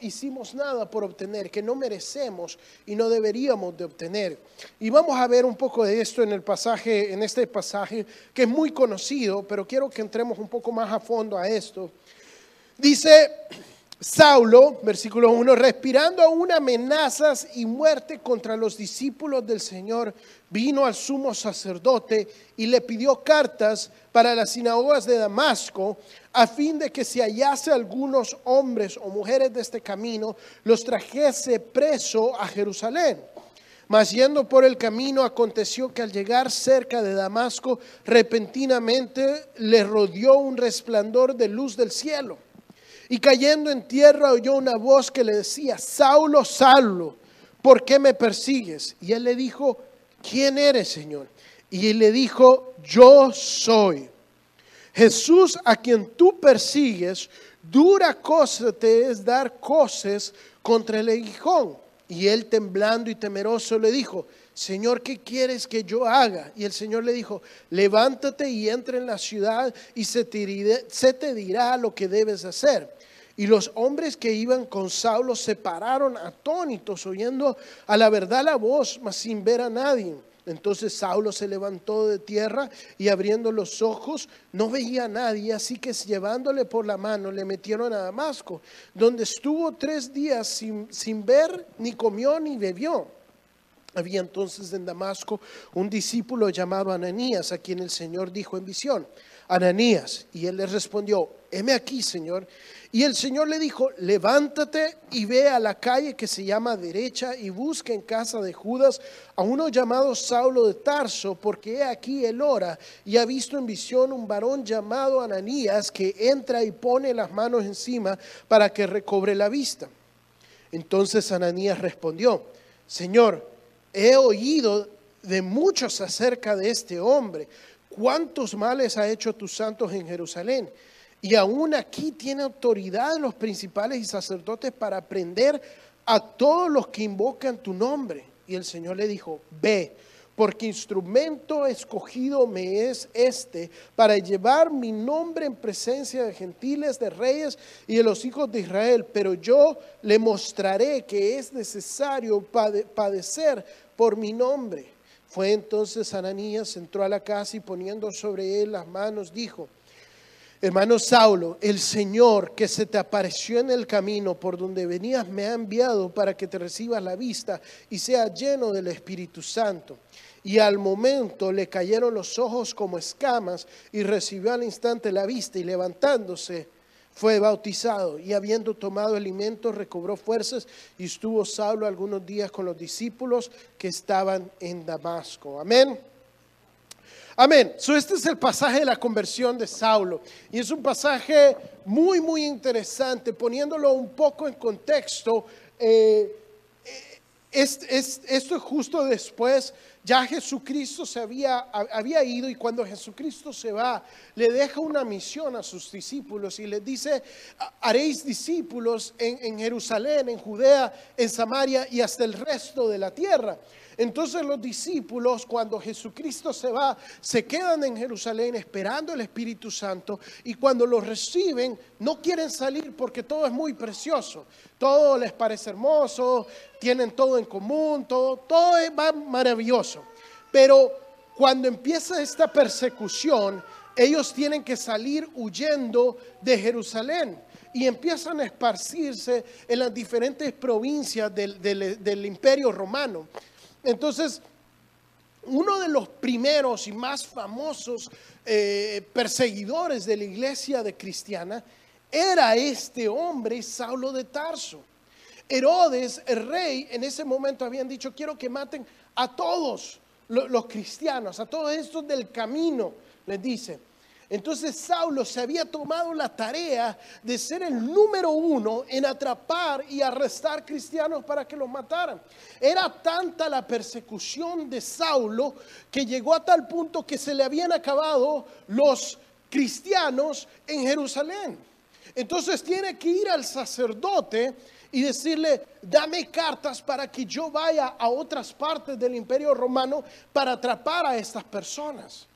Hicimos nada por obtener, que no merecemos y no deberíamos de obtener. Y vamos a ver un poco de esto en el pasaje, en este pasaje que es muy conocido, pero quiero que entremos un poco más a fondo a esto. Dice Saulo, versículo 1, respirando aún amenazas y muerte contra los discípulos del Señor, vino al sumo sacerdote y le pidió cartas para las sinagogas de Damasco, a fin de que si hallase algunos hombres o mujeres de este camino, los trajese preso a Jerusalén. Mas yendo por el camino, aconteció que al llegar cerca de Damasco, repentinamente le rodeó un resplandor de luz del cielo. Y cayendo en tierra oyó una voz que le decía, Saulo, Saulo, ¿por qué me persigues? Y él le dijo, ¿quién eres, Señor? Y él le dijo, yo soy. Jesús a quien tú persigues, dura cosa te es dar cosas contra el aguijón. Y él temblando y temeroso le dijo, Señor, ¿qué quieres que yo haga? Y el Señor le dijo, levántate y entra en la ciudad y se te dirá lo que debes hacer. Y los hombres que iban con Saulo se pararon atónitos, oyendo a la verdad la voz, mas sin ver a nadie. Entonces Saulo se levantó de tierra y abriendo los ojos no veía a nadie, así que llevándole por la mano le metieron a Damasco, donde estuvo tres días sin, sin ver, ni comió, ni bebió. Había entonces en Damasco un discípulo llamado Ananías, a quien el Señor dijo en visión, Ananías, y él le respondió, heme aquí, Señor. Y el Señor le dijo, levántate y ve a la calle que se llama derecha y busca en casa de Judas a uno llamado Saulo de Tarso, porque he aquí él ora y ha visto en visión un varón llamado Ananías que entra y pone las manos encima para que recobre la vista. Entonces Ananías respondió, Señor, he oído de muchos acerca de este hombre, cuántos males ha hecho tus santos en Jerusalén y aún aquí tiene autoridad los principales y sacerdotes para prender a todos los que invocan tu nombre. Y el Señor le dijo, ve, porque instrumento escogido me es este para llevar mi nombre en presencia de gentiles, de reyes y de los hijos de Israel. Pero yo le mostraré que es necesario padecer por mi nombre. Fue entonces Ananías, entró a la casa y poniendo sobre él las manos, dijo, Hermano Saulo, el Señor que se te apareció en el camino por donde venías me ha enviado para que te recibas la vista y sea lleno del Espíritu Santo. Y al momento le cayeron los ojos como escamas y recibió al instante la vista y levantándose fue bautizado y habiendo tomado alimento recobró fuerzas y estuvo Saulo algunos días con los discípulos que estaban en Damasco. Amén. Amén. So, este es el pasaje de la conversión de Saulo. Y es un pasaje muy, muy interesante, poniéndolo un poco en contexto. Eh, es, esto es justo después, ya Jesucristo se había, había ido y cuando Jesucristo se va, le deja una misión a sus discípulos y les dice, haréis discípulos en, en Jerusalén, en Judea, en Samaria y hasta el resto de la tierra. Entonces los discípulos, cuando Jesucristo se va, se quedan en Jerusalén esperando el Espíritu Santo y cuando lo reciben no quieren salir porque todo es muy precioso, todo les parece hermoso, tienen todo en común, todo, todo va maravilloso. Pero cuando empieza esta persecución, ellos tienen que salir huyendo de Jerusalén y empiezan a esparcirse en las diferentes provincias del, imperio romano. Entonces, uno de los primeros y más famosos eh, perseguidores de la iglesia de cristiana era este hombre, Saulo de Tarso. Herodes, el rey, en ese momento habían dicho, quiero que maten a todos los cristianos, a todos estos del camino, les dice. Entonces Saulo se había tomado la tarea de ser el número uno en atrapar y arrestar cristianos para que los mataran. Era tanta la persecución de Saulo que llegó a tal punto que se le habían acabado los cristianos en Jerusalén. Entonces tiene que ir al sacerdote y decirle, dame cartas para que yo vaya a otras partes del imperio romano para atrapar a estas personas.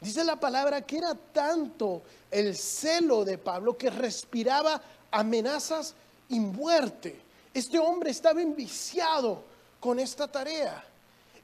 Dice la palabra que era tanto el celo de Pablo que respiraba amenazas y muerte. Este hombre estaba enviciado con esta tarea.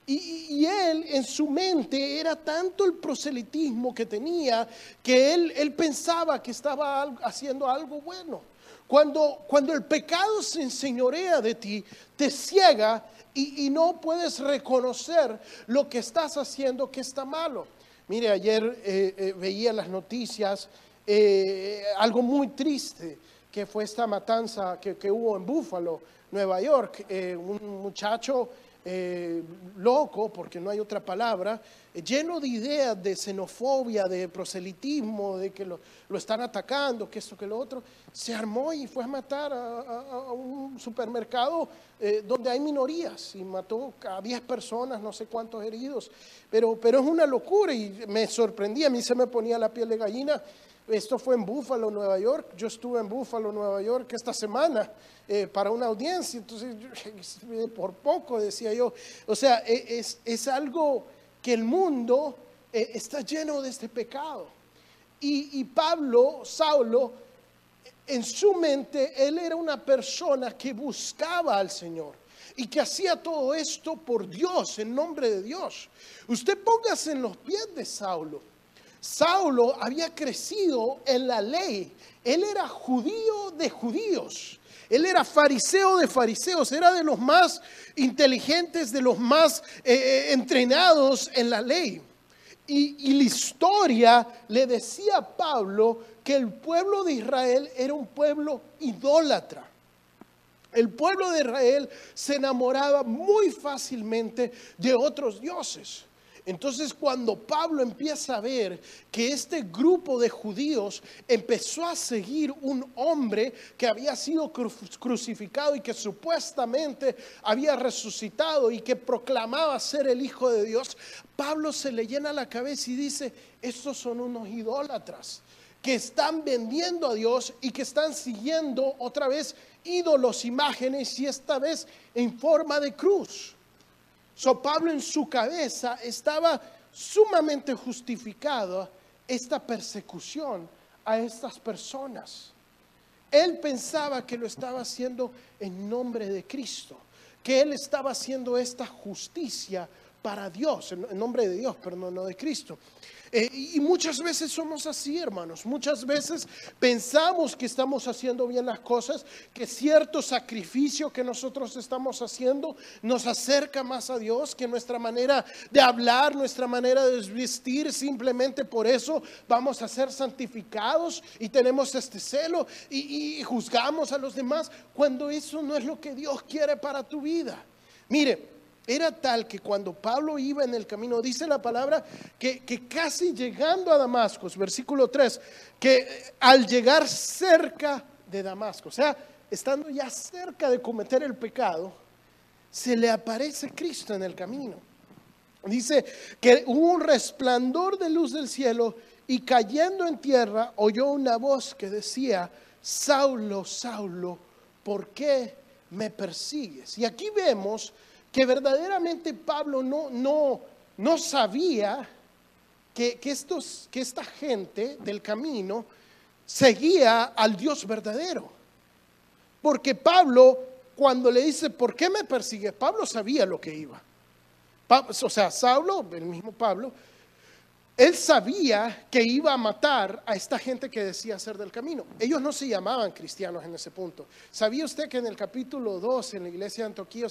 Y, él en su mente era tanto el proselitismo que tenía que él, él pensaba que estaba haciendo algo bueno. Cuando, cuando el pecado se enseñorea de ti, te ciega y, no puedes reconocer lo que estás haciendo que está malo. Mire, ayer eh, eh, veía las noticias, eh, algo muy triste, que fue esta matanza que, que hubo en Buffalo, Nueva York. un muchacho eh, loco, porque no hay otra palabra, eh, lleno de ideas de xenofobia, de proselitismo, de que lo, están atacando, que esto, que lo otro, se armó y fue a matar a, un supermercado eh, donde hay minorías y mató a 10 personas, no sé cuántos heridos, pero, pero es una locura y me sorprendía, a mí se me ponía la piel de gallina esto fue en Búfalo, Nueva York. Yo estuve en Búfalo, Nueva York esta semana eh, para una audiencia. Entonces, por poco decía yo. O sea, e, es, algo que el mundo eh, está lleno de este pecado. Y, y Pablo, Saulo, en su mente, él era una persona que buscaba al Señor y que hacía todo esto por Dios, en nombre de Dios. Usted póngase en los pies de Saulo. Saulo había crecido en la ley. Él era judío de judíos. Él era fariseo de fariseos. Era de los más inteligentes, de los más eh, eh, entrenados en la ley. Y, y la historia le decía a Pablo que el pueblo de Israel era un pueblo idólatra. El pueblo de Israel se enamoraba muy fácilmente de otros dioses. Entonces cuando Pablo empieza a ver que este grupo de judíos empezó a seguir un hombre que había sido crucificado y que supuestamente había resucitado y que proclamaba ser el Hijo de Dios, Pablo se le llena la cabeza y dice, estos son unos idólatras que están vendiendo a Dios y que están siguiendo otra vez ídolos, imágenes y esta vez en forma de cruz. So Pablo en su cabeza estaba sumamente justificado esta persecución a estas personas. Él pensaba que lo estaba haciendo en nombre de Cristo, que él estaba haciendo esta justicia para Dios, en nombre de Dios, pero no de Cristo. Eh, y muchas veces somos así, hermanos. Muchas veces pensamos que estamos haciendo bien las cosas, que cierto sacrificio que nosotros estamos haciendo nos acerca más a Dios, que nuestra manera de hablar, nuestra manera de vestir, simplemente por eso vamos a ser santificados y tenemos este celo y juzgamos a los demás, cuando eso no es lo que Dios quiere para tu vida. Mire, era tal que cuando Pablo iba en el camino, dice la palabra, que, casi llegando a Damasco, versículo 3, que al llegar cerca de Damasco, o sea, estando ya cerca de cometer el pecado, se le aparece Cristo en el camino. Dice que hubo un resplandor de luz del cielo y cayendo en tierra oyó una voz que decía, Saulo, Saulo, ¿por qué me persigues? Y aquí vemos que verdaderamente Pablo no, no, no sabía que, estos, que esta gente del camino seguía al Dios verdadero. Porque Pablo, cuando le dice, ¿por qué me persigue? Pablo sabía lo que iba. o sea, Saulo, el mismo Pablo, él sabía que iba a matar a esta gente que decía ser del camino. Ellos no se llamaban cristianos en ese punto. ¿Sabía usted que en el capítulo 2, en la iglesia de Antioquía,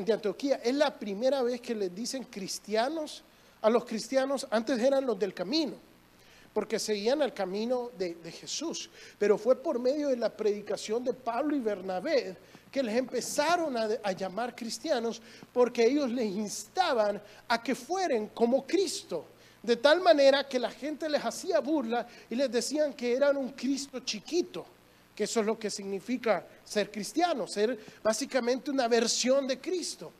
de Antioquía, es la primera vez que les dicen cristianos a los cristianos? Antes eran los del camino, porque seguían el camino de, Jesús. Pero fue por medio de la predicación de Pablo y Bernabé que les empezaron a, a llamar cristianos, porque ellos les instaban a que fueran como Cristo de tal manera que la gente les hacía burla y les decían que eran un Cristo chiquito, que eso es lo que significa ser cristiano, ser básicamente una versión de Cristo.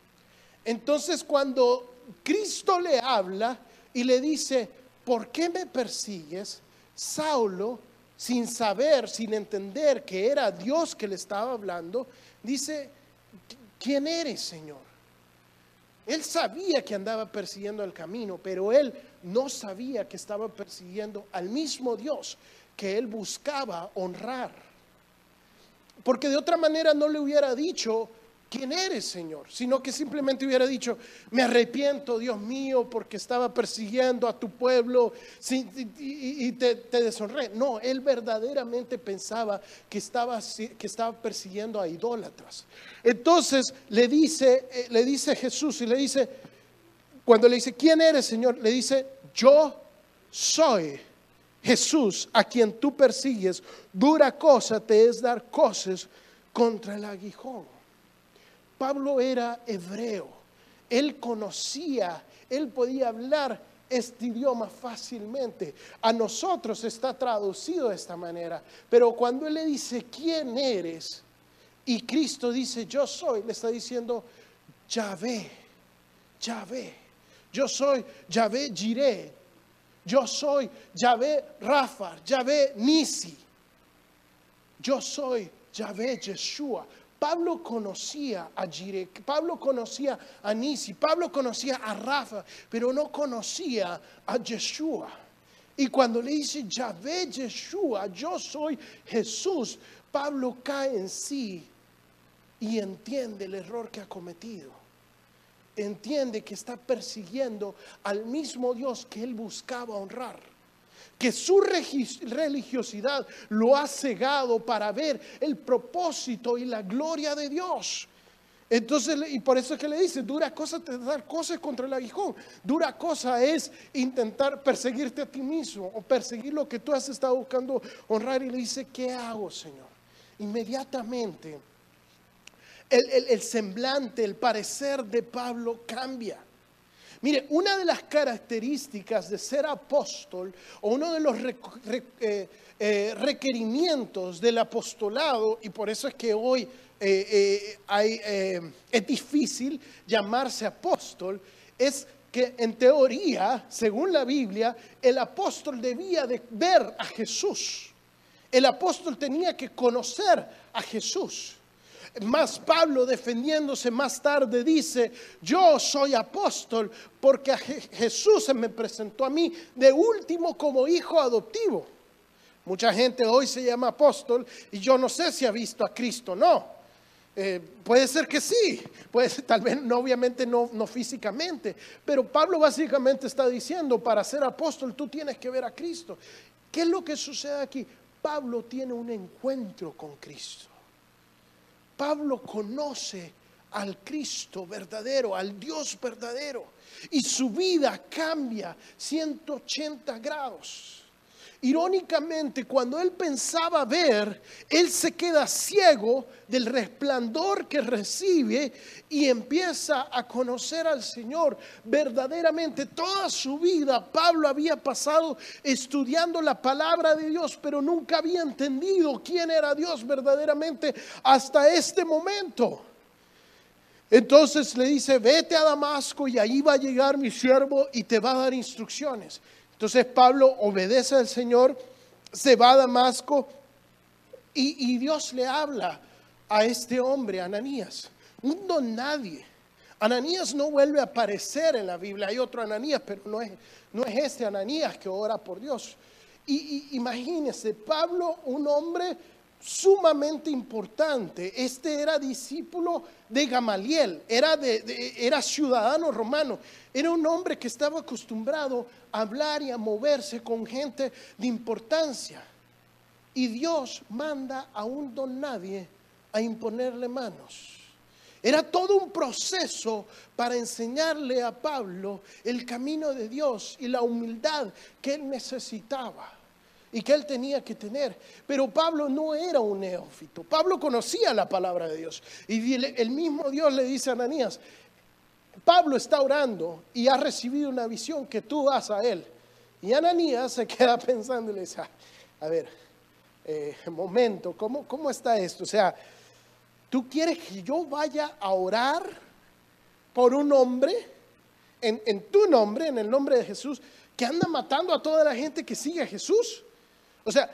Entonces cuando Cristo le habla y le dice, ¿por qué me persigues? Saulo, sin saber, sin entender que era Dios que le estaba hablando, dice, ¿quién eres, Señor? Él sabía que andaba persiguiendo el camino, pero él no sabía que estaba persiguiendo al mismo Dios que él buscaba honrar. Porque de otra manera no le hubiera dicho, quién eres, Señor, sino que simplemente hubiera dicho, me arrepiento, Dios mío, porque estaba persiguiendo a tu pueblo y, te, deshonré. No, él verdaderamente pensaba que estaba, que estaba persiguiendo a idólatras. Entonces le dice, eh, le dice Jesús y le dice, cuando le dice, ¿quién eres, Señor? Le dice, yo soy Jesús a quien tú persigues. Dura cosa te es dar cosas contra el aguijón. Pablo era hebreo, él conocía, él podía hablar este idioma fácilmente. A nosotros está traducido de esta manera, pero cuando él le dice, ¿quién eres? Y Cristo dice, yo soy, le está diciendo, Yahvé, Yahvé, yo soy Yahvé Jireh, yo soy Yahvé Rafa, Yahvé Nisi, yo soy Yahvé Yeshua. Pablo conocía a Jireh, Pablo conocía a Nisi, Pablo conocía a Rafa, pero no conocía a Yeshua. Y cuando le dice Yahvé Yeshua, yo soy Jesús, Pablo cae en sí y entiende el error que ha cometido. Entiende que está persiguiendo al mismo Dios que él buscaba honrar que su religiosidad lo ha cegado para ver el propósito y la gloria de Dios. Entonces, y por eso es que le dice, dura cosa te dar cosas contra el aguijón. Dura cosa es intentar perseguirte a ti mismo o perseguir lo que tú has estado buscando honrar. Y le dice, ¿qué hago, Señor? Inmediatamente el semblante, el parecer de Pablo cambia. Mire, una de las características de ser apóstol o uno de los eh, eh, requerimientos del apostolado, y por eso es que hoy eh, es difícil llamarse apóstol, es que en teoría, según la Biblia, el apóstol debía de ver a Jesús. El apóstol tenía que conocer a Jesús. Más Pablo defendiéndose más tarde dice, yo soy apóstol porque Jesús se me presentó a mí de último como hijo adoptivo. Mucha gente hoy se llama apóstol y yo no sé si ha visto a Cristo, no. Eh, puede ser que sí, puede tal vez no, obviamente no, no físicamente, pero Pablo básicamente está diciendo, para ser apóstol tú tienes que ver a Cristo. ¿Qué es lo que sucede aquí? Pablo tiene un encuentro con Cristo. Pablo conoce al Cristo verdadero, al Dios verdadero, y su vida cambia 180 grados. Irónicamente, cuando él pensaba ver, él se queda ciego del resplandor que recibe y empieza a conocer al Señor. Verdaderamente toda su vida Pablo había pasado estudiando la palabra de Dios, pero nunca había entendido quién era Dios verdaderamente hasta este momento. Entonces le dice, vete a Damasco y ahí va a llegar mi siervo y te va a dar instrucciones. Entonces Pablo obedece al Señor, se va a Damasco y, Dios le habla a este hombre, Ananías, un nadie. Ananías no vuelve a aparecer en la Biblia, hay otro Ananías, pero no es, no es este Ananías que ora por Dios. Y, y imagínense, Pablo, un hombre sumamente importante. Este era discípulo de Gamaliel, era, de, era ciudadano romano, era un hombre que estaba acostumbrado a hablar y a moverse con gente de importancia. Y Dios manda a un don nadie a imponerle manos. Era todo un proceso para enseñarle a Pablo el camino de Dios y la humildad que él necesitaba y que él tenía que tener. Pero Pablo no era un neófito. Pablo conocía la palabra de Dios. Y el mismo Dios le dice a Ananías, Pablo está orando y ha recibido una visión que tú das a él. Y Ananías se queda pensando y le dice, a ver, eh, momento, ¿cómo, ¿cómo está esto? O sea, ¿tú quieres que yo vaya a orar por un hombre, en, en tu nombre, en el nombre de Jesús, que anda matando a toda la gente que sigue a Jesús? O sea,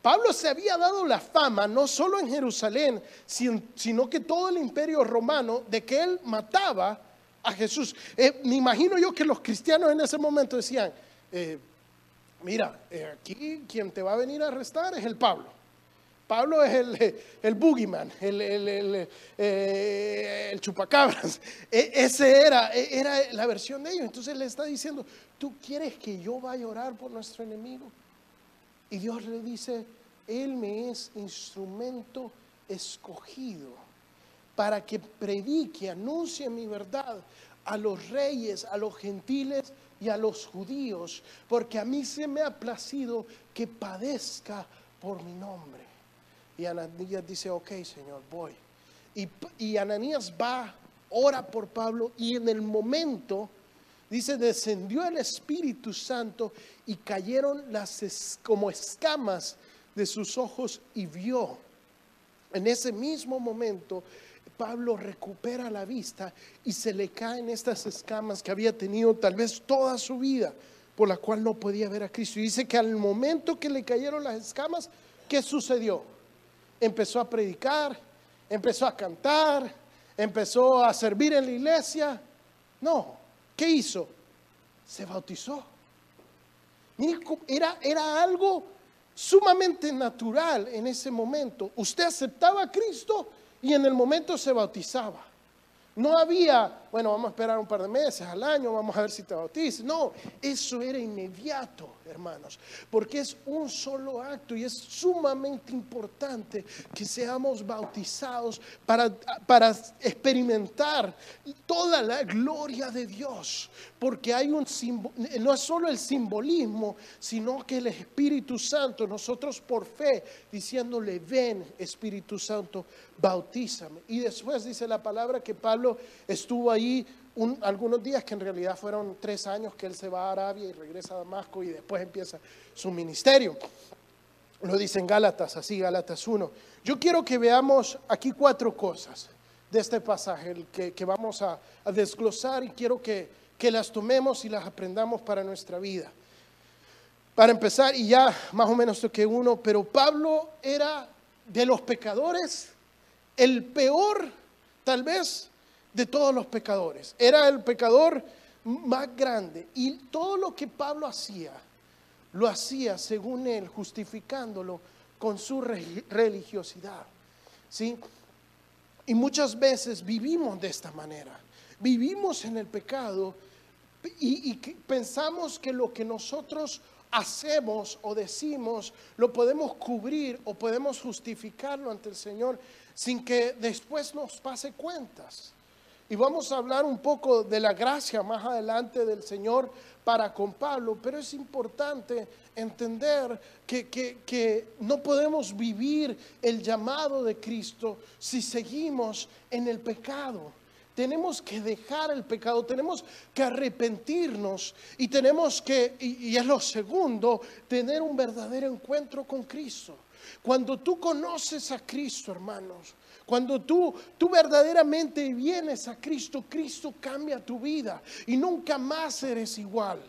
Pablo se había dado la fama, no solo en Jerusalén, sino que todo el imperio romano, de que él mataba a Jesús. Eh, me imagino yo que los cristianos en ese momento decían, eh, mira, eh, aquí quien te va a venir a arrestar es el Pablo. Pablo es el, el boogeyman, el, el, el chupacabras. E, ese era, e, era la versión de ellos. Entonces le está diciendo, ¿tú quieres que yo vaya a orar por nuestro enemigo? Y Dios le dice, Él me es instrumento escogido para que predique, anuncie mi verdad a los reyes, a los gentiles y a los judíos, porque a mí se me ha placido que padezca por mi nombre. Y Ananías dice, ok Señor, voy. Y, y Ananías va, ora por Pablo y en el momento Dice, descendió el Espíritu Santo y cayeron las como escamas de sus ojos y vio. En ese mismo momento, Pablo recupera la vista y se le caen estas escamas que había tenido tal vez toda su vida, por la cual no podía ver a Cristo. Y dice que al momento que le cayeron las escamas, ¿qué sucedió? Empezó a predicar, empezó a cantar, empezó a servir en la iglesia. No, ¿Qué hizo? Se bautizó. era, era algo sumamente natural en ese momento. Usted aceptaba a Cristo y en el momento se bautizaba. No había, bueno, vamos a esperar un par de meses al año, vamos a ver si te bautizas. No, eso era inmediato, hermanos, porque es un solo acto y es sumamente importante que seamos bautizados para, para experimentar toda la gloria de Dios, porque hay un no es solo el simbolismo, sino que el Espíritu Santo, nosotros por fe, diciéndole, ven Espíritu Santo, bautízame. Y después dice la palabra que Pablo estuvo ahí algunos días, que en realidad fueron tres años que él se va a Arabia y regresa a Damasco y después empieza su ministerio. Lo dice en Gálatas, así Gálatas 1. Yo quiero que veamos aquí cuatro cosas de este pasaje que, que vamos a, desglosar y quiero que, que las tomemos y las aprendamos para nuestra vida. Para empezar, y ya más o menos que uno, pero Pablo era de los pecadores el peor, tal vez, de todos los pecadores. Era el pecador más grande. Y todo lo que Pablo hacía, lo hacía, según él, justificándolo con su religiosidad. ¿Sí? Y muchas veces vivimos de esta manera. Vivimos en el pecado y, y pensamos que lo que nosotros hacemos o decimos lo podemos cubrir o podemos justificarlo ante el Señor sin que después nos pase cuentas. Y vamos a hablar un poco de la gracia más adelante del Señor para con Pablo, pero es importante entender que, que, no podemos vivir el llamado de Cristo si seguimos en el pecado. Tenemos que dejar el pecado, tenemos que arrepentirnos y tenemos que, y es lo segundo, tener un verdadero encuentro con Cristo. Cuando tú conoces a Cristo, hermanos, cuando tú, tú verdaderamente vienes a Cristo, Cristo cambia tu vida y nunca más eres igual.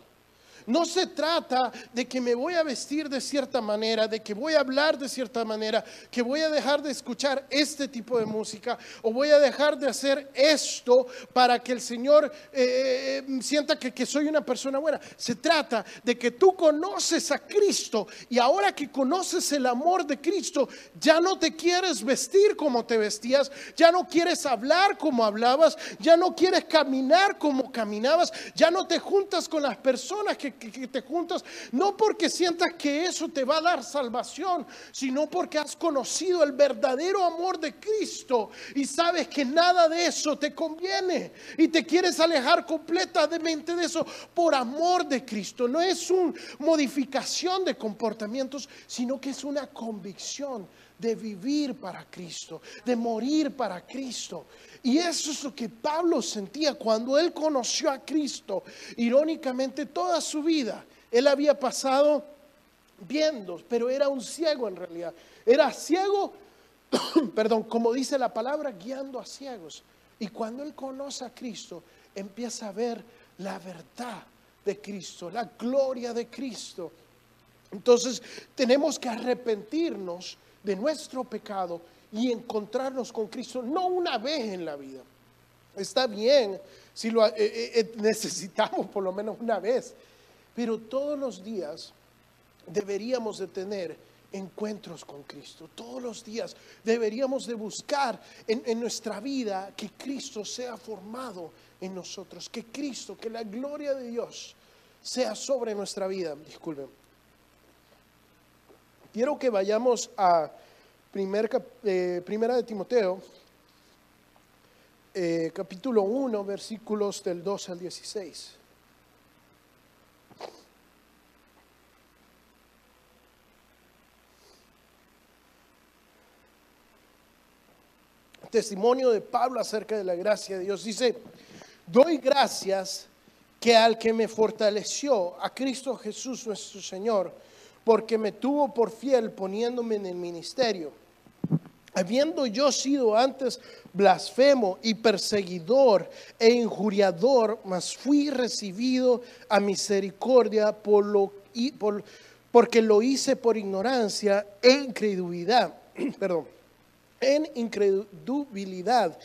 No se trata de que me voy a vestir de cierta manera, de que voy a hablar de cierta manera, que voy a dejar de escuchar este tipo de música o voy a dejar de hacer esto para que el Señor eh, eh, sienta que, que soy una persona buena. Se trata de que tú conoces a Cristo y ahora que conoces el amor de Cristo, ya no te quieres vestir como te vestías, ya no quieres hablar como hablabas, ya no quieres caminar como caminabas, ya no te juntas con las personas que que, te juntas, no porque sientas que eso te va a dar salvación, sino porque has conocido el verdadero amor de Cristo y sabes que nada de eso te conviene y te quieres alejar completamente de eso por amor de Cristo. No es una modificación de comportamientos, sino que es una convicción de vivir para Cristo, de morir para Cristo. Y eso es lo que Pablo sentía cuando él conoció a Cristo. Irónicamente, toda su vida él había pasado viendo, pero era un ciego en realidad. Era ciego, perdón, como dice la palabra, guiando a ciegos. Y cuando él conoce a Cristo, empieza a ver la verdad de Cristo, la gloria de Cristo. Entonces tenemos que arrepentirnos de nuestro pecado y encontrarnos con Cristo, no una vez en la vida. Está bien si lo eh, eh, eh, necesitamos por lo menos una vez, pero todos los días deberíamos de tener encuentros con Cristo. Todos los días deberíamos de buscar en, nuestra vida que Cristo sea formado en nosotros, que Cristo, que la gloria de Dios sea sobre nuestra vida. Disculpen. Quiero que vayamos a eh, Primera de Timoteo, eh, capítulo 1, versículos del 2 al 16. Testimonio de Pablo acerca de la gracia de Dios. Dice, doy gracias que al que me fortaleció, a Cristo Jesús nuestro Señor, porque me tuvo por fiel poniéndome en el ministerio. Habiendo yo sido antes blasfemo y perseguidor e injuriador, mas fui recibido a misericordia por lo, por, porque lo hice por ignorancia e incredulidad. Perdón, en incredulidad.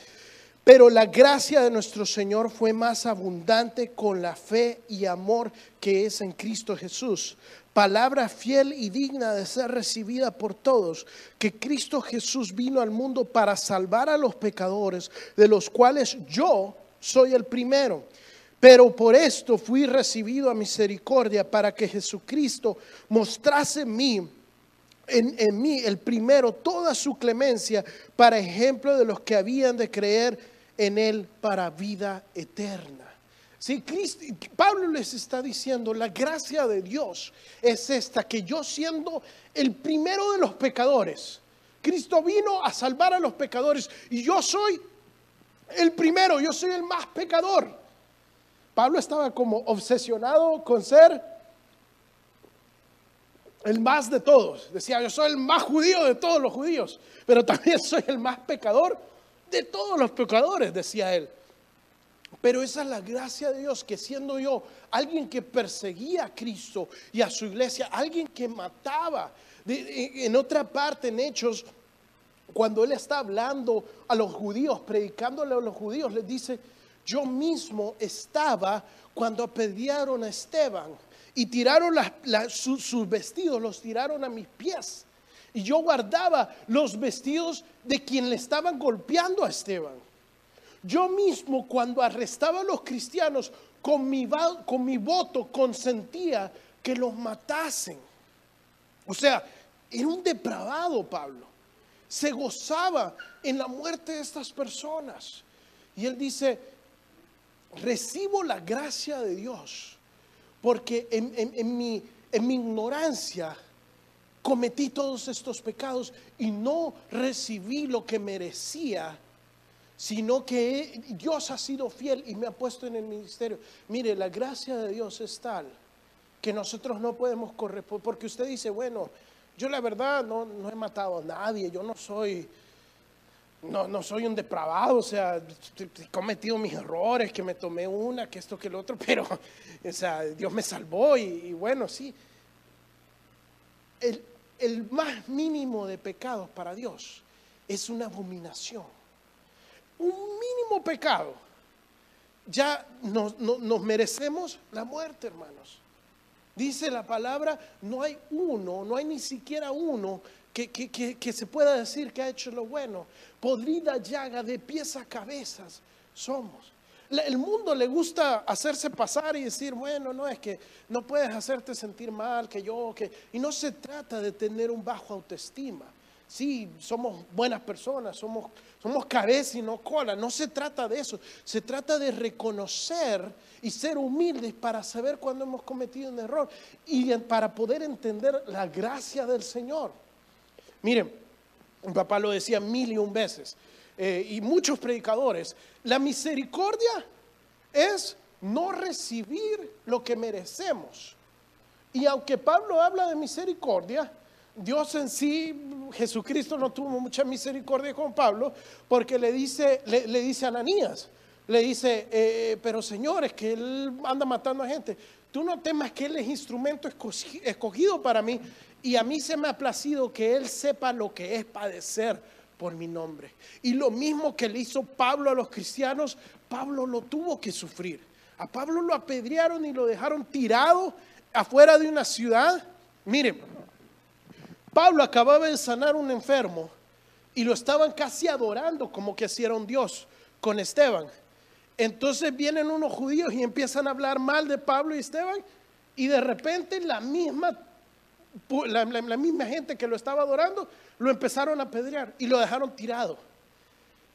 Pero la gracia de nuestro Señor fue más abundante con la fe y amor que es en Cristo Jesús palabra fiel y digna de ser recibida por todos, que Cristo Jesús vino al mundo para salvar a los pecadores, de los cuales yo soy el primero. Pero por esto fui recibido a misericordia para que Jesucristo mostrase en mí, en, en mí el primero, toda su clemencia para ejemplo de los que habían de creer en él para vida eterna. Sí, Pablo les está diciendo, la gracia de Dios es esta, que yo siendo el primero de los pecadores, Cristo vino a salvar a los pecadores y yo soy el primero, yo soy el más pecador. Pablo estaba como obsesionado con ser el más de todos. Decía, yo soy el más judío de todos los judíos, pero también soy el más pecador de todos los pecadores, decía él. Pero esa es la gracia de Dios, que siendo yo alguien que perseguía a Cristo y a su iglesia, alguien que mataba, en otra parte en Hechos, cuando él está hablando a los judíos, predicándole a los judíos, les dice, yo mismo estaba cuando apedrearon a Esteban y tiraron sus vestidos, los tiraron a mis pies. Y yo guardaba los vestidos de quien le estaban golpeando a Esteban. Yo mismo cuando arrestaba a los cristianos, con mi, con mi voto consentía que los matasen. O sea, era un depravado Pablo. Se gozaba en la muerte de estas personas. Y él dice, recibo la gracia de Dios, porque en, mi, en mi ignorancia cometí todos estos pecados y no recibí lo que merecía sino que Dios ha sido fiel y me ha puesto en el ministerio. Mire, la gracia de Dios es tal que nosotros no podemos correr, porque usted dice, bueno, yo la verdad no, he matado a nadie, yo no soy, no, no soy un depravado, o sea, he cometido mis errores, que me tomé una, que esto, que el otro, pero, o sea, Dios me salvó y, bueno, sí. El, el más mínimo de pecados para Dios es una abominación un mínimo pecado, ya nos, merecemos la muerte, hermanos. Dice la palabra, no hay uno, no hay ni siquiera uno que, se pueda decir que ha hecho lo bueno. Podrida llaga de pies a cabezas somos. El mundo le gusta hacerse pasar y decir, bueno, no es que no puedes hacerte sentir mal, que yo, que... Y no se trata de tener un bajo autoestima. Sí, somos buenas personas, somos, somos cabeza y no cola. No se trata de eso. Se trata de reconocer y ser humildes para saber cuando hemos cometido un error y para poder entender la gracia del Señor. Miren, mi papá lo decía mil y un veces, eh, y muchos predicadores, la misericordia es no recibir lo que merecemos. Y aunque Pablo habla de misericordia, Dios en sí, Jesucristo no tuvo mucha misericordia con Pablo porque le dice, le, dice a Ananías, le dice, eh, pero señores, que él anda matando a gente. tú no temas que Él es instrumento escogido para mí y a mí se me ha placido que Él sepa lo que es padecer por mi nombre. Y lo mismo que le hizo Pablo a los cristianos, Pablo lo tuvo que sufrir. A Pablo lo apedrearon y lo dejaron tirado afuera de una ciudad. Miren, Pablo acababa de sanar un enfermo y lo estaban casi adorando como que si un Dios con Esteban. Entonces vienen unos judíos y empiezan a hablar mal de Pablo y Esteban y de repente la misma, la, misma gente que lo estaba adorando lo empezaron a apedrear y lo dejaron tirado.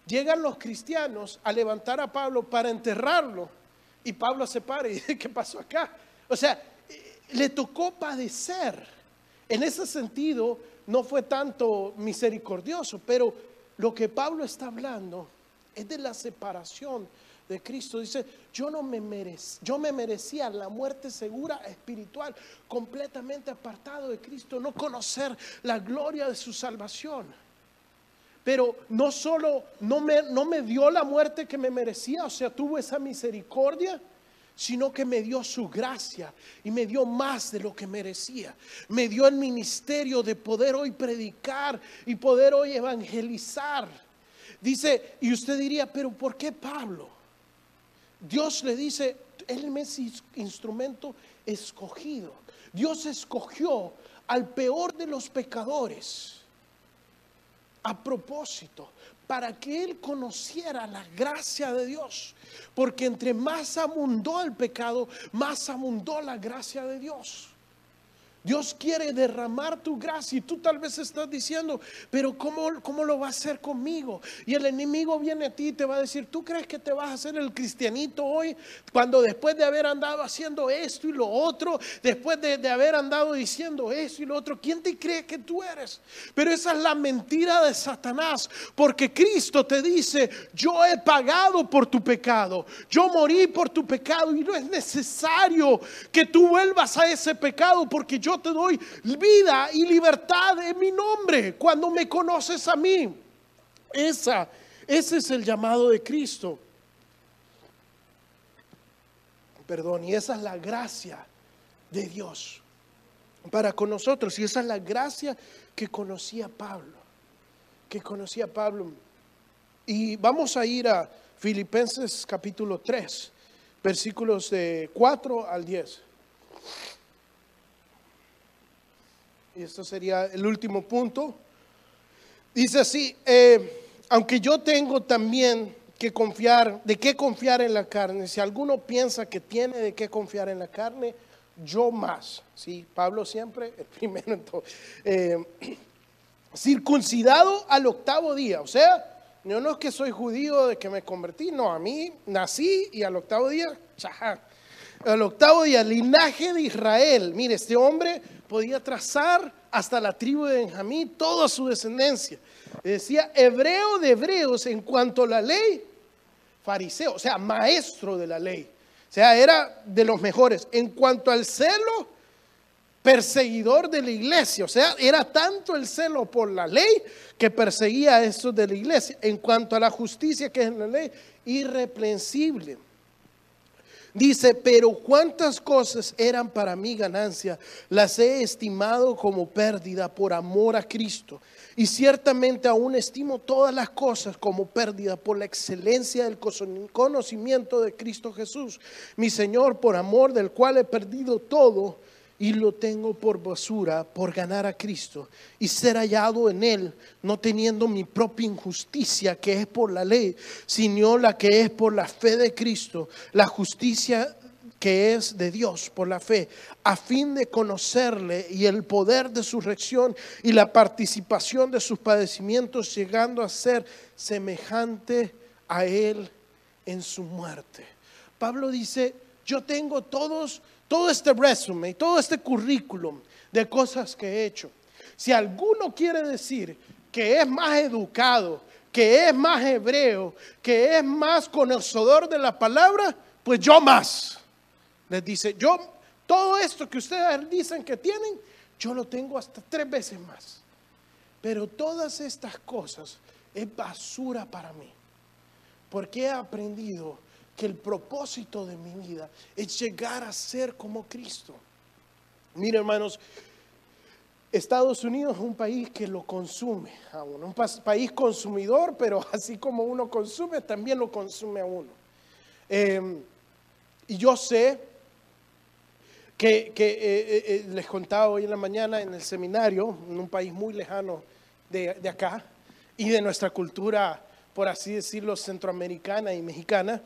Llegan los cristianos a levantar a Pablo para enterrarlo y Pablo se para y dice, ¿qué pasó acá? O sea, le tocó padecer. En ese sentido, no fue tanto misericordioso, pero lo que Pablo está hablando es de la separación de Cristo. Dice, yo no me merec yo me merecía la muerte segura espiritual, completamente apartado de Cristo, no conocer la gloria de su salvación. Pero no solo no me, no me dio la muerte que me merecía, o sea, tuvo esa misericordia, sino que me dio su gracia y me dio más de lo que merecía. Me dio el ministerio de poder hoy predicar y poder hoy evangelizar. Dice, y usted diría, pero ¿por qué Pablo? Dios le dice, él es instrumento escogido. Dios escogió al peor de los pecadores a propósito, para que él conociera la gracia de Dios. Porque entre más abundó el pecado, más abundó la gracia de Dios. Dios quiere derramar tu gracia y tú tal vez estás diciendo, pero ¿cómo, ¿cómo, lo va a hacer conmigo? Y el enemigo viene a ti y te va a decir, ¿tú crees que te vas a hacer el cristianito hoy cuando después de haber andado haciendo esto y lo otro, después de, de haber andado diciendo esto y lo otro, ¿quién te cree que tú eres? Pero esa es la mentira de Satanás, porque Cristo te dice, yo he pagado por tu pecado, yo morí por tu pecado y no es necesario que tú vuelvas a ese pecado porque yo te doy vida y libertad en mi nombre cuando me conoces a mí. Esa, ese es el llamado de Cristo. Perdón, y esa es la gracia de Dios para con nosotros. Y esa es la gracia que conocía Pablo, que conocía Pablo. Y vamos a ir a Filipenses capítulo 3, versículos de 4 al 10. Y esto sería el último punto, dice así, eh, aunque yo tengo también que confiar, de qué confiar en la carne, si alguno piensa que tiene de qué confiar en la carne, yo más, ¿sí? Pablo siempre, el primero en eh, circuncidado al octavo día, o sea, yo no es que soy judío de que me convertí, no, a mí nací y al octavo día, chajá, al octavo día, linaje de Israel, mire, este hombre podía trazar hasta la tribu de Benjamín toda su descendencia. Decía hebreo de hebreos en cuanto a la ley, fariseo, o sea, maestro de la ley. O sea, era de los mejores. En cuanto al celo, perseguidor de la iglesia. O sea, era tanto el celo por la ley que perseguía a estos de la iglesia. En cuanto a la justicia que es en la ley, irreprensible. Dice, pero cuántas cosas eran para mí ganancia, las he estimado como pérdida por amor a Cristo. Y ciertamente aún estimo todas las cosas como pérdida por la excelencia del conocimiento de Cristo Jesús, mi Señor, por amor del cual he perdido todo y lo tengo por basura por ganar a Cristo y ser hallado en Él, no teniendo mi propia injusticia que es por la ley, sino la que es por la fe de Cristo, la justicia que es de Dios por la fe, a fin de conocerle y el poder de su reacción y la participación de sus padecimientos, llegando a ser semejante a Él en su muerte. Pablo dice, yo tengo todos todo este resumen, todo este currículum de cosas que he hecho. Si alguno quiere decir que es más educado, que es más hebreo, que es más conocedor de la palabra, pues yo más. Les dice, yo, todo esto que ustedes dicen que tienen, yo lo tengo hasta tres veces más. Pero todas estas cosas es basura para mí, porque he aprendido que el propósito de mi vida es llegar a ser como Cristo. Mira, hermanos, Estados Unidos es un país que lo consume a uno, un país consumidor, pero así como uno consume, también lo consume a uno. Em, y yo sé que, eh, eh, eh, les contaba hoy en la mañana en el seminario, en un país muy lejano de, acá y de nuestra cultura, por así decirlo, centroamericana y mexicana,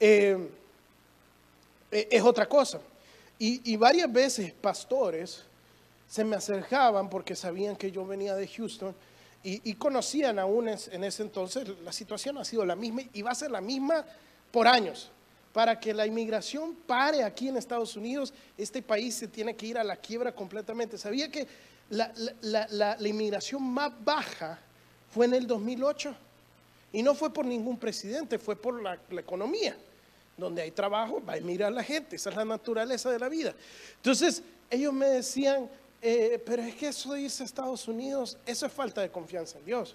em, es otra cosa. y varias veces pastores, se me acercaban porque sabían que yo venía de Houston y, conocían aún en ese entonces, la situación ha sido la misma y va a ser la misma por años. Para que la inmigración pare aquí en Estados Unidos, este país se tiene que ir a la quiebra completamente. Sabía que la, la inmigración más baja fue en el 2008 y no fue por ningún presidente, fue por la, economía. Donde hay trabajo, va a emigrar la gente, esa es la naturaleza de la vida. Entonces, ellos me decían, eh, pero es que eso a Estados Unidos, eso es falta de confianza en Dios.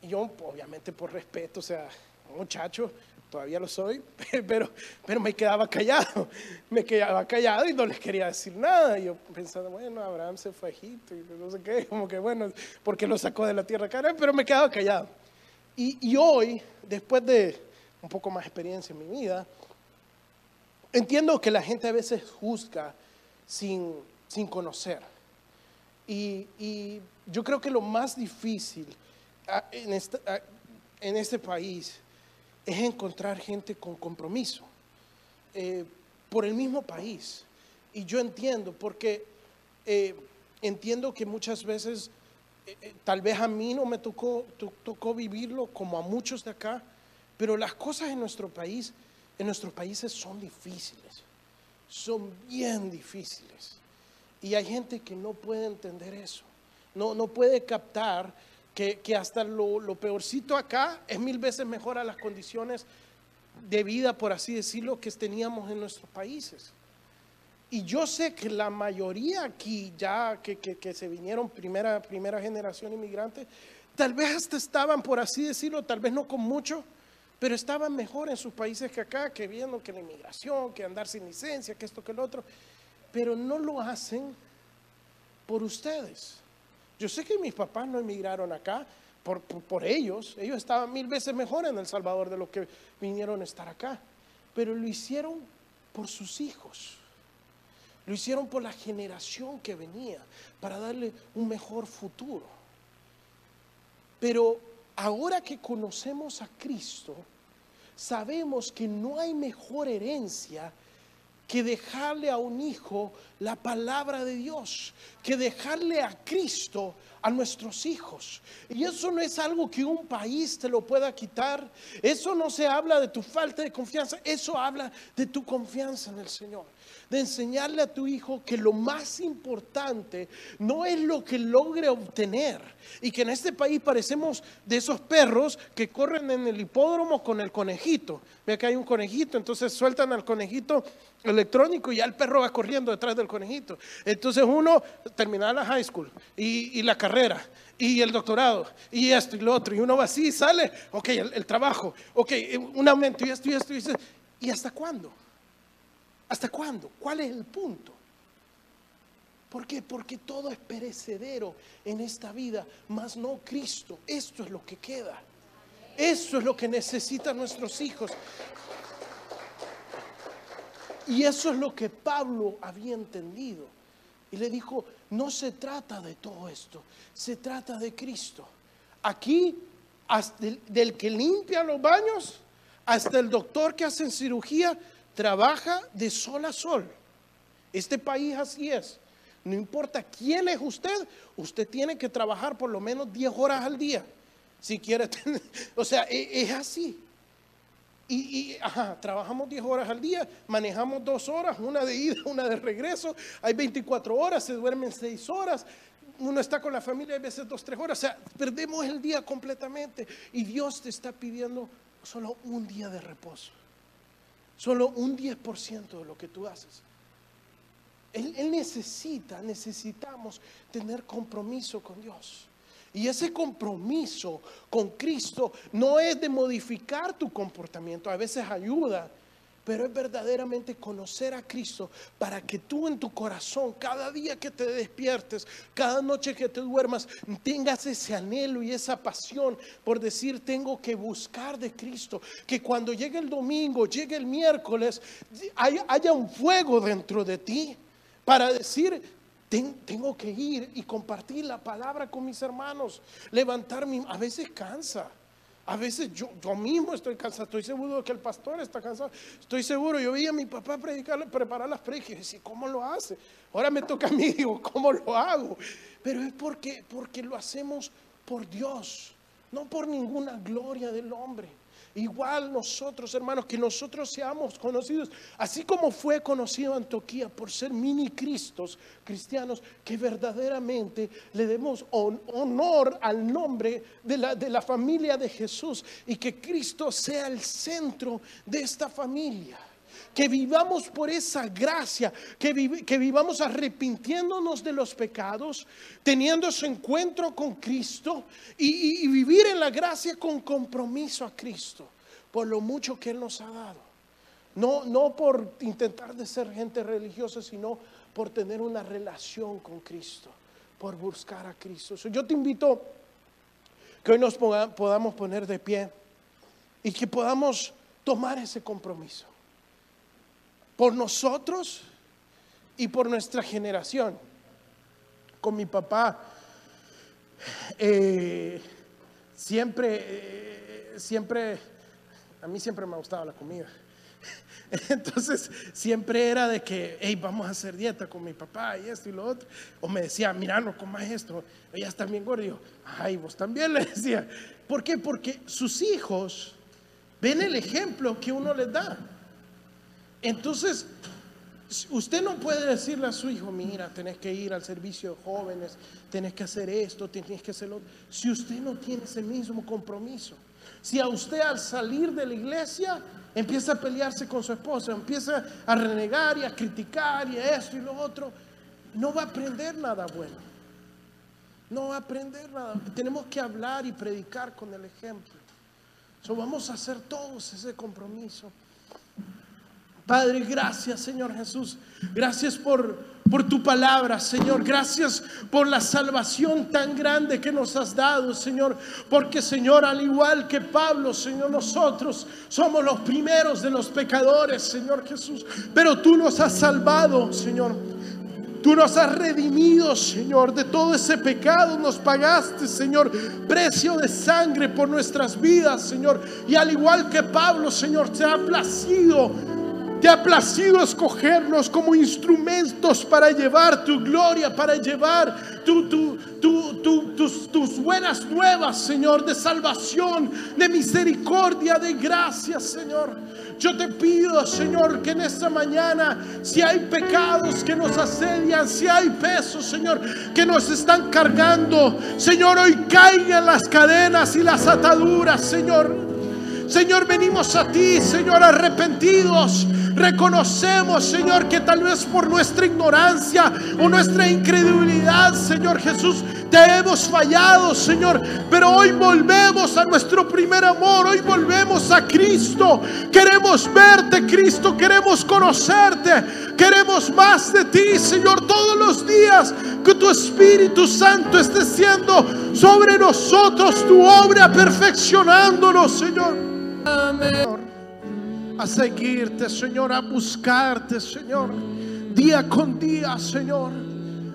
Y yo, obviamente por respeto, o sea, muchacho, todavía lo soy, pero, pero me quedaba callado, me quedaba callado y no les quería decir nada. Y yo pensaba, bueno, Abraham se fue a Egipto y no sé qué, como que bueno, porque lo sacó de la tierra cara, pero me quedaba callado. Y hoy, después de un poco más experiencia en mi vida, entiendo que la gente a veces juzga sin sin conocer. Y, yo creo que lo más difícil ah, ah, en este, país es encontrar gente con compromiso eh, por el mismo país. Y yo entiendo, porque eh, entiendo que muchas veces, eh, tal vez a mí no me tocó, tocó vivirlo como a muchos de acá, pero las cosas en nuestro país, en nuestros países son difíciles, son bien difíciles. Y hay gente que no puede entender eso. No, no puede captar que, hasta lo, lo, peorcito acá es mil veces mejor a las condiciones de vida, por así decirlo, que teníamos en nuestros países. Y yo sé que la mayoría aquí, ya que, que, se vinieron primera, primera generación inmigrante, tal vez hasta estaban, por así decirlo, tal vez no con mucho, pero estaban mejor en sus países que acá, que viendo que la inmigración, que andar sin licencia, que esto, que el otro pero no lo hacen por ustedes. Yo sé que mis papás no emigraron acá por, ellos, ellos estaban mil veces mejor en El Salvador de lo que vinieron a estar acá, pero lo hicieron por sus hijos. Lo hicieron por la generación que venía, para darle un mejor futuro. Pero ahora que conocemos a Cristo, sabemos que no hay mejor herencia que dejarle a un hijo la palabra de Dios, que dejarle a Cristo a nuestros hijos. Y eso no es algo que un país te lo pueda quitar. Eso no se habla de tu falta de confianza, eso habla de tu confianza en el Señor de enseñarle a tu hijo que lo más importante no es lo que logre obtener. Y que en este país parecemos de esos perros que corren en el hipódromo con el conejito. Ve que hay un conejito, entonces sueltan al conejito electrónico y ya el perro va corriendo detrás del conejito. Entonces uno termina la high school y, la carrera y el doctorado y esto y lo otro. Y uno va así, sale, ok, el, trabajo, ok, un aumento y esto y esto y esto. ¿Y hasta cuándo? ¿Hasta cuándo? ¿Cuál es el punto? ¿Por qué? Porque todo es perecedero en esta vida, mas no Cristo. Esto es lo que queda. Eso es lo que necesitan nuestros hijos. Y eso es lo que Pablo había entendido. Y le dijo, no se trata de todo esto, se trata de Cristo. Aquí, del que limpia los baños, hasta el doctor que hace cirugía, trabaja de sol a sol. Este país así es. No importa quién es usted, usted tiene que trabajar por lo menos 10 horas al día. Si quiere tener, o sea, e, es, así. Y, ajá, trabajamos 10 horas al día, manejamos dos horas, una de ida, una de regreso, hay 24 horas, se duermen 6 horas, uno está con la familia a veces 2, 3 horas, o sea, perdemos el día completamente y Dios te está pidiendo solo un día de reposo. Solo un 10% de lo que tú haces. Él, necesita, necesitamos tener compromiso con Dios. Y ese compromiso con Cristo no es de modificar tu comportamiento, a veces ayuda, pero es verdaderamente conocer a Cristo para que tú en tu corazón, cada día que te despiertes, cada noche que te duermas, tengas ese anhelo y esa pasión por decir, tengo que buscar de Cristo. Que cuando llegue el domingo, llegue el miércoles, haya, un fuego dentro de ti para decir, tengo que ir y compartir la palabra con mis hermanos, levantarme, a veces cansa. A veces yo, yo mismo estoy cansado, estoy seguro de que el pastor está cansado, estoy seguro, yo veía a mi papá predicar, preparar las predicas y decía, ¿cómo lo hace? Ahora me toca a mí, digo, ¿cómo lo hago? Pero es porque, porque lo hacemos por Dios, no por ninguna gloria del hombre. Igual nosotros, hermanos, que nosotros seamos conocidos, así como fue conocido Antioquía por ser mini cristos, cristianos, que verdaderamente le demos honor al nombre de la, de la familia de Jesús y que Cristo sea el centro de esta familia que vivamos por esa gracia, que, que, vivamos arrepintiéndonos de los pecados, teniendo ese encuentro con Cristo y, y vivir en la gracia con compromiso a Cristo, por lo mucho que Él nos ha dado. No, no por intentar de ser gente religiosa, sino por tener una relación con Cristo, por buscar a Cristo. Yo te invito que hoy nos podamos poner de pie y que podamos tomar ese compromiso por nosotros y por nuestra generación. Con mi papá, eh, siempre, eh, siempre, a mí siempre me ha gustado la comida. Entonces siempre era de que, hey, vamos a hacer dieta con mi papá y esto y lo otro. O me decía, mira, no comas esto, ella está bien gordo. ay, vos también le decía. ¿Por qué? Porque sus hijos ven el ejemplo que uno les da. Entonces, usted no puede decirle a su hijo, mira, tenés que ir al servicio de jóvenes, tenés que hacer esto, tenés que hacer lo otro, si usted no tiene ese mismo compromiso. Si a usted al salir de la iglesia empieza a pelearse con su esposa, empieza a renegar y a criticar y esto y lo otro, no va a aprender nada bueno. No va a aprender nada. Tenemos que hablar y predicar con el ejemplo. So, vamos a hacer todos ese compromiso. Padre, gracias Señor Jesús. Gracias por, por tu palabra, Señor. Gracias por la salvación tan grande que nos has dado, Señor. Porque, Señor, al igual que Pablo, Señor, nosotros somos los primeros de los pecadores, Señor Jesús. Pero tú nos has salvado, Señor. Tú nos has redimido, Señor, de todo ese pecado. Nos pagaste, Señor, precio de sangre por nuestras vidas, Señor. Y al igual que Pablo, Señor, te ha placido te ha placido escogernos como instrumentos para llevar tu gloria, para llevar tu, tus, tus buenas nuevas, Señor, de salvación, de misericordia, de gracia, Señor. Yo te pido, Señor, que en esta mañana, si hay pecados que nos asedian, si hay pesos, Señor, que nos están cargando, Señor, hoy caigan las cadenas y las ataduras, Señor. Señor, venimos a ti, Señor, arrepentidos Reconocemos, Señor, que tal vez por nuestra ignorancia o nuestra incredulidad, Señor Jesús, te hemos fallado, Señor. Pero hoy volvemos a nuestro primer amor, hoy volvemos a Cristo. Queremos verte, Cristo, queremos conocerte, queremos más de ti, Señor, todos los días. Que tu Espíritu Santo esté siendo sobre nosotros tu obra, perfeccionándonos, Señor. Amén a seguirte, Señor, a buscarte, Señor, día con día, Señor.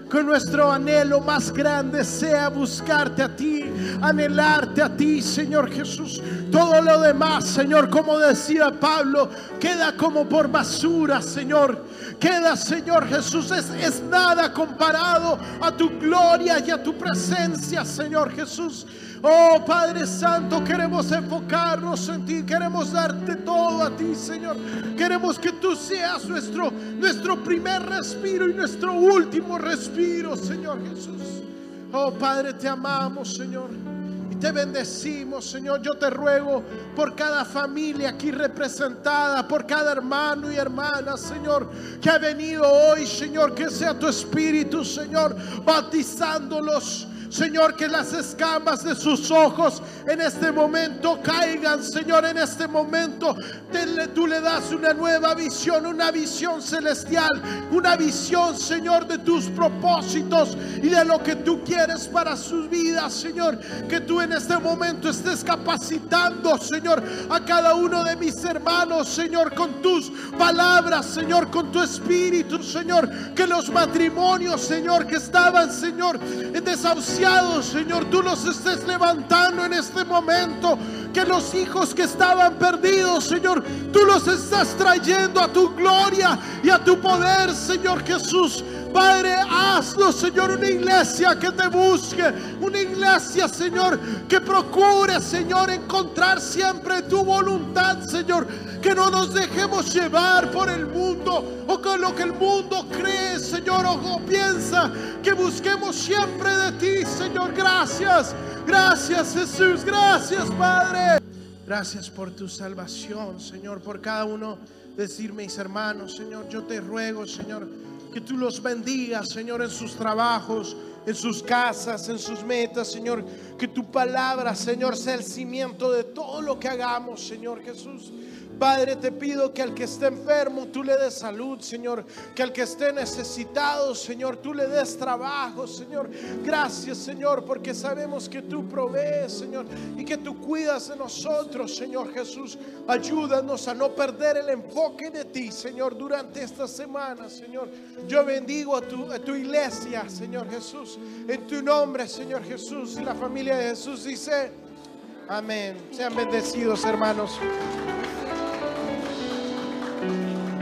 Que nuestro anhelo más grande sea buscarte a ti, anhelarte a ti, Señor Jesús. Todo lo demás, Señor, como decía Pablo, queda como por basura, Señor. Queda, Señor Jesús, es, es nada comparado a tu gloria y a tu presencia, Señor Jesús. Oh Padre Santo, queremos enfocarnos en ti, queremos darte todo a ti, Señor. Queremos que tú seas nuestro, nuestro primer respiro y nuestro último respiro, Señor Jesús. Oh Padre, te amamos, Señor. Y te bendecimos, Señor. Yo te ruego por cada familia aquí representada, por cada hermano y hermana, Señor, que ha venido hoy, Señor, que sea tu Espíritu, Señor, bautizándolos Señor, que las escamas de sus ojos en este momento caigan, Señor, en este momento. tú le das una nueva visión, una visión celestial, una visión, Señor, de tus propósitos y de lo que tú quieres para sus vidas, Señor. Que tú en este momento estés capacitando, Señor, a cada uno de mis hermanos, Señor, con tus palabras, Señor, con tu espíritu, Señor. Que los matrimonios, Señor, que estaban, Señor, desahuciados, Señor, tú los estés levantando en este momento. Que los hijos que estaban perdidos, Señor, tú los estás trayendo a tu gloria y a tu poder, Señor Jesús. Padre, hazlo, Señor, una iglesia que te busque, una iglesia, Señor, que procure, Señor, encontrar siempre tu voluntad, Señor. Que no nos dejemos llevar por el mundo o con lo que el mundo cree, Señor, o, piensa. Que busquemos siempre de ti, Señor. Gracias, gracias, Jesús. Gracias, Padre. Gracias por tu salvación, Señor, por cada uno decir, mis hermanos, Señor, yo te ruego, Señor que tú los bendigas, Señor, en sus trabajos, en sus casas, en sus metas, Señor. Que tu palabra, Señor, sea el cimiento de todo lo que hagamos, Señor Jesús. Padre, te pido que al que esté enfermo tú le des salud, Señor. Que al que esté necesitado, Señor, tú le des trabajo, Señor. Gracias, Señor, porque sabemos que tú provees, Señor, y que tú cuidas de nosotros, Señor Jesús. Ayúdanos a no perder el enfoque de ti, Señor, durante esta semana, Señor. Yo bendigo a tu, a tu iglesia, Señor Jesús. En tu nombre, Señor Jesús. Y la familia de Jesús dice, amén. Sean bendecidos, hermanos.